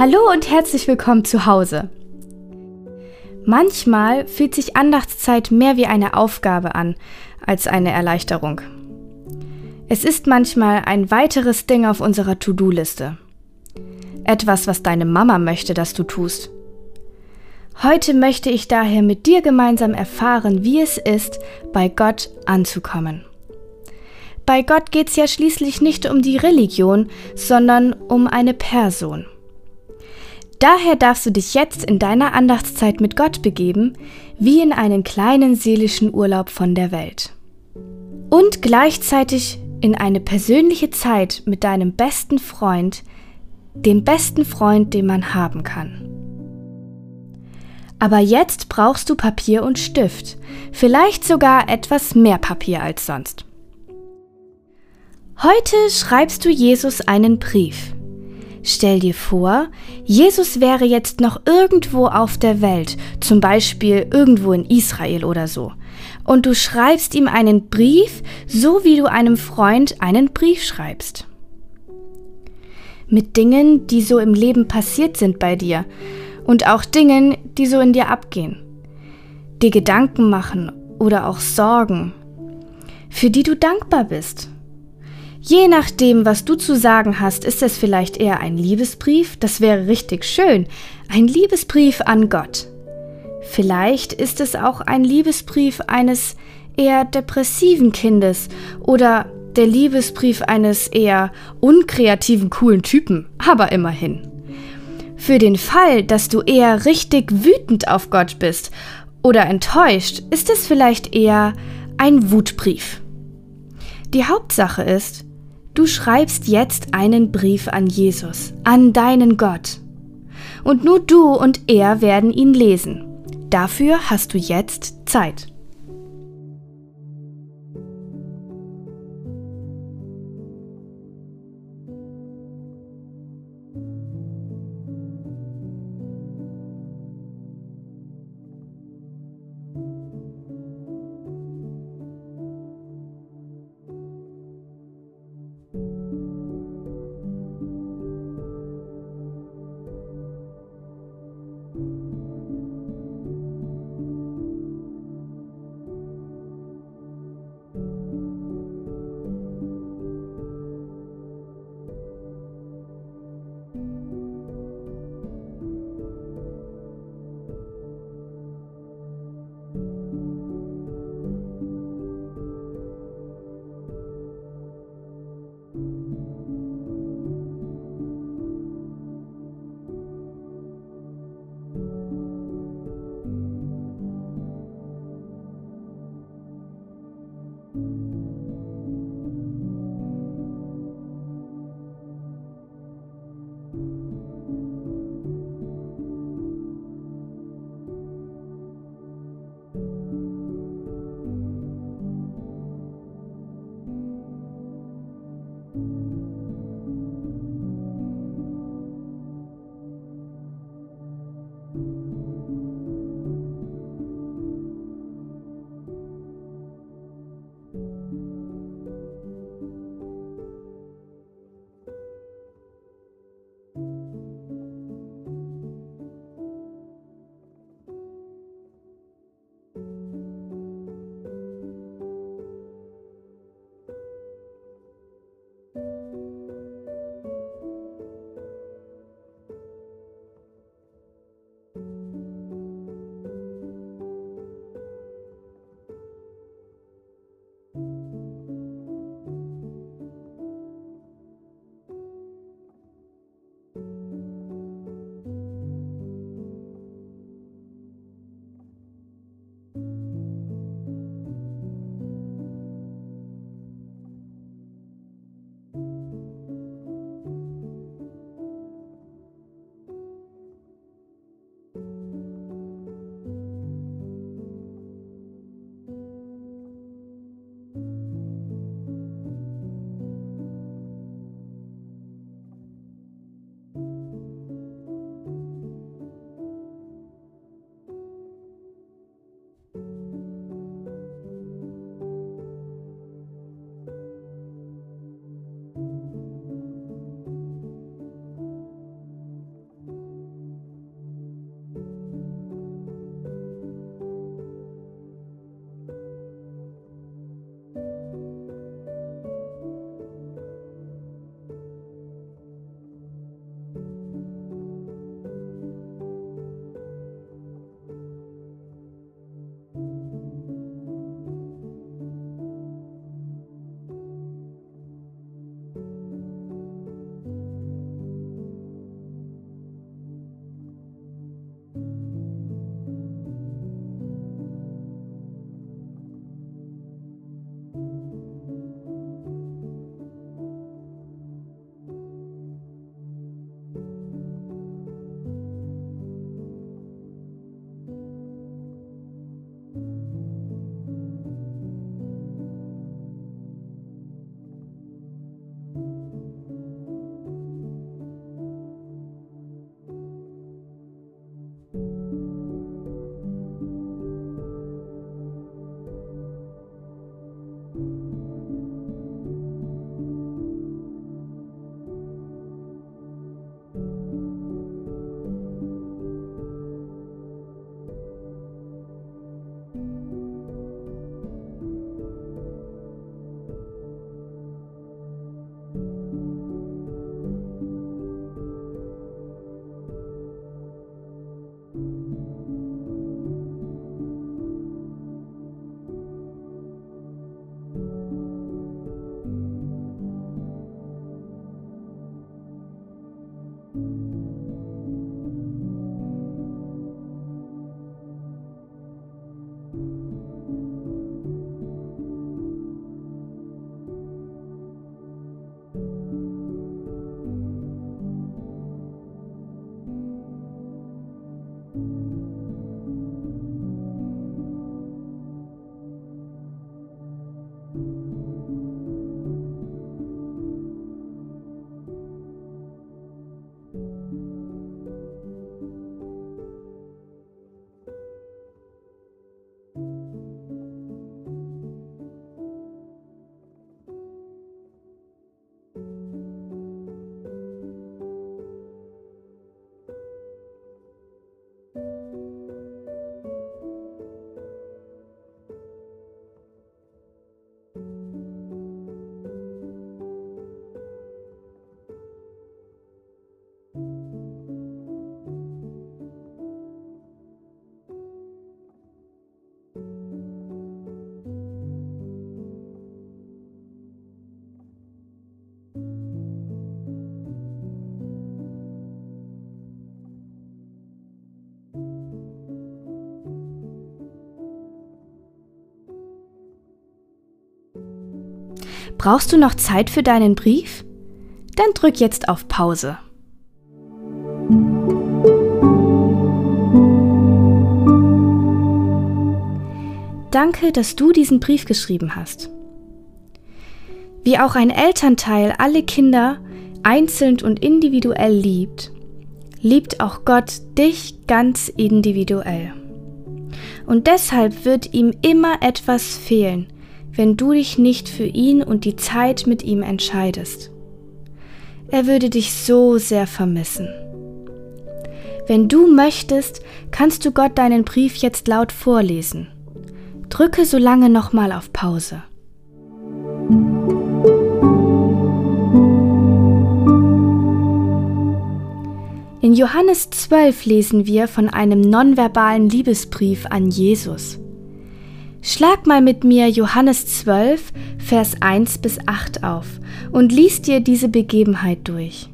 Hallo und herzlich willkommen zu Hause. Manchmal fühlt sich Andachtszeit mehr wie eine Aufgabe an als eine Erleichterung. Es ist manchmal ein weiteres Ding auf unserer To-Do-Liste. Etwas, was deine Mama möchte, dass du tust. Heute möchte ich daher mit dir gemeinsam erfahren, wie es ist, bei Gott anzukommen. Bei Gott geht es ja schließlich nicht um die Religion, sondern um eine Person. Daher darfst du dich jetzt in deiner Andachtszeit mit Gott begeben, wie in einen kleinen seelischen Urlaub von der Welt. Und gleichzeitig in eine persönliche Zeit mit deinem besten Freund, dem besten Freund, den man haben kann. Aber jetzt brauchst du Papier und Stift, vielleicht sogar etwas mehr Papier als sonst. Heute schreibst du Jesus einen Brief. Stell dir vor, Jesus wäre jetzt noch irgendwo auf der Welt, zum Beispiel irgendwo in Israel oder so, und du schreibst ihm einen Brief, so wie du einem Freund einen Brief schreibst. Mit Dingen, die so im Leben passiert sind bei dir und auch Dingen, die so in dir abgehen. Dir Gedanken machen oder auch Sorgen, für die du dankbar bist Je nachdem, was du zu sagen hast, ist es vielleicht eher ein Liebesbrief, das wäre richtig schön, ein Liebesbrief an Gott. Vielleicht ist es auch ein Liebesbrief eines eher depressiven Kindes oder der Liebesbrief eines eher unkreativen, coolen Typen, aber immerhin. Für den Fall, dass du eher richtig wütend auf Gott bist oder enttäuscht, ist es vielleicht eher ein Wutbrief. Die Hauptsache ist, Du schreibst jetzt einen Brief an Jesus, an deinen Gott. Und nur du und er werden ihn lesen. Dafür hast du jetzt Zeit. Brauchst du noch Zeit für deinen Brief? Dann drück jetzt auf Pause. Danke, dass du diesen Brief geschrieben hast. Wie auch ein Elternteil alle Kinder einzeln und individuell liebt, liebt auch Gott dich ganz individuell. Und deshalb wird ihm immer etwas fehlen, wenn du dich nicht für ihn und die Zeit mit ihm entscheidest. Er würde dich so sehr vermissen. Wenn du möchtest, kannst du Gott deinen Brief jetzt laut vorlesen. Drücke so lange nochmal auf Pause. In Johannes 12 lesen wir von einem nonverbalen Liebesbrief an Jesus. Schlag mal mit mir Johannes 12, Vers 1 bis 8 auf und lies dir diese Begebenheit durch.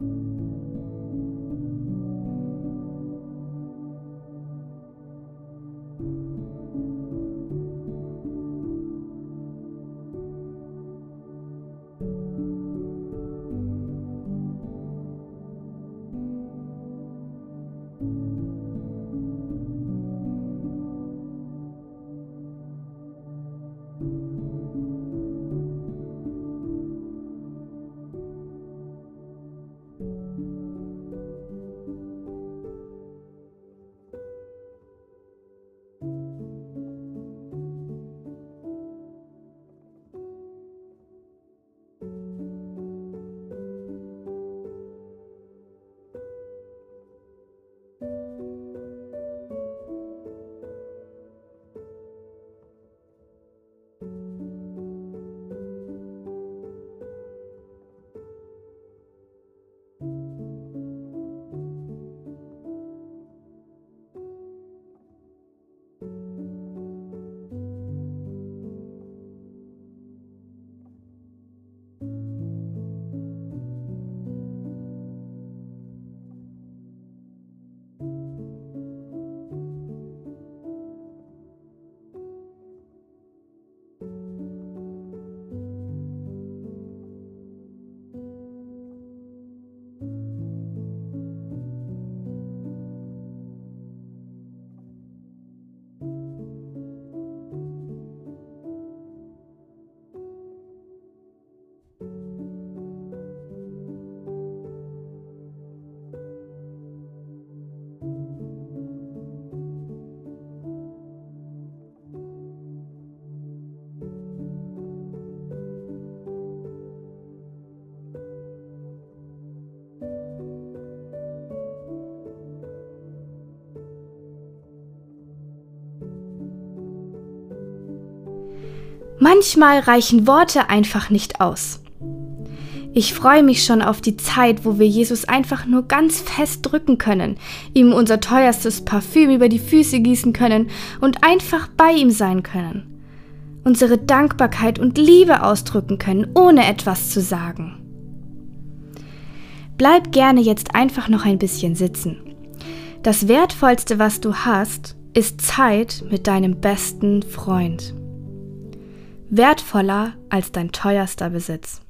you Manchmal reichen Worte einfach nicht aus. Ich freue mich schon auf die Zeit, wo wir Jesus einfach nur ganz fest drücken können, ihm unser teuerstes Parfüm über die Füße gießen können und einfach bei ihm sein können. Unsere Dankbarkeit und Liebe ausdrücken können, ohne etwas zu sagen. Bleib gerne jetzt einfach noch ein bisschen sitzen. Das Wertvollste, was du hast, ist Zeit mit deinem besten Freund wertvoller als dein teuerster Besitz.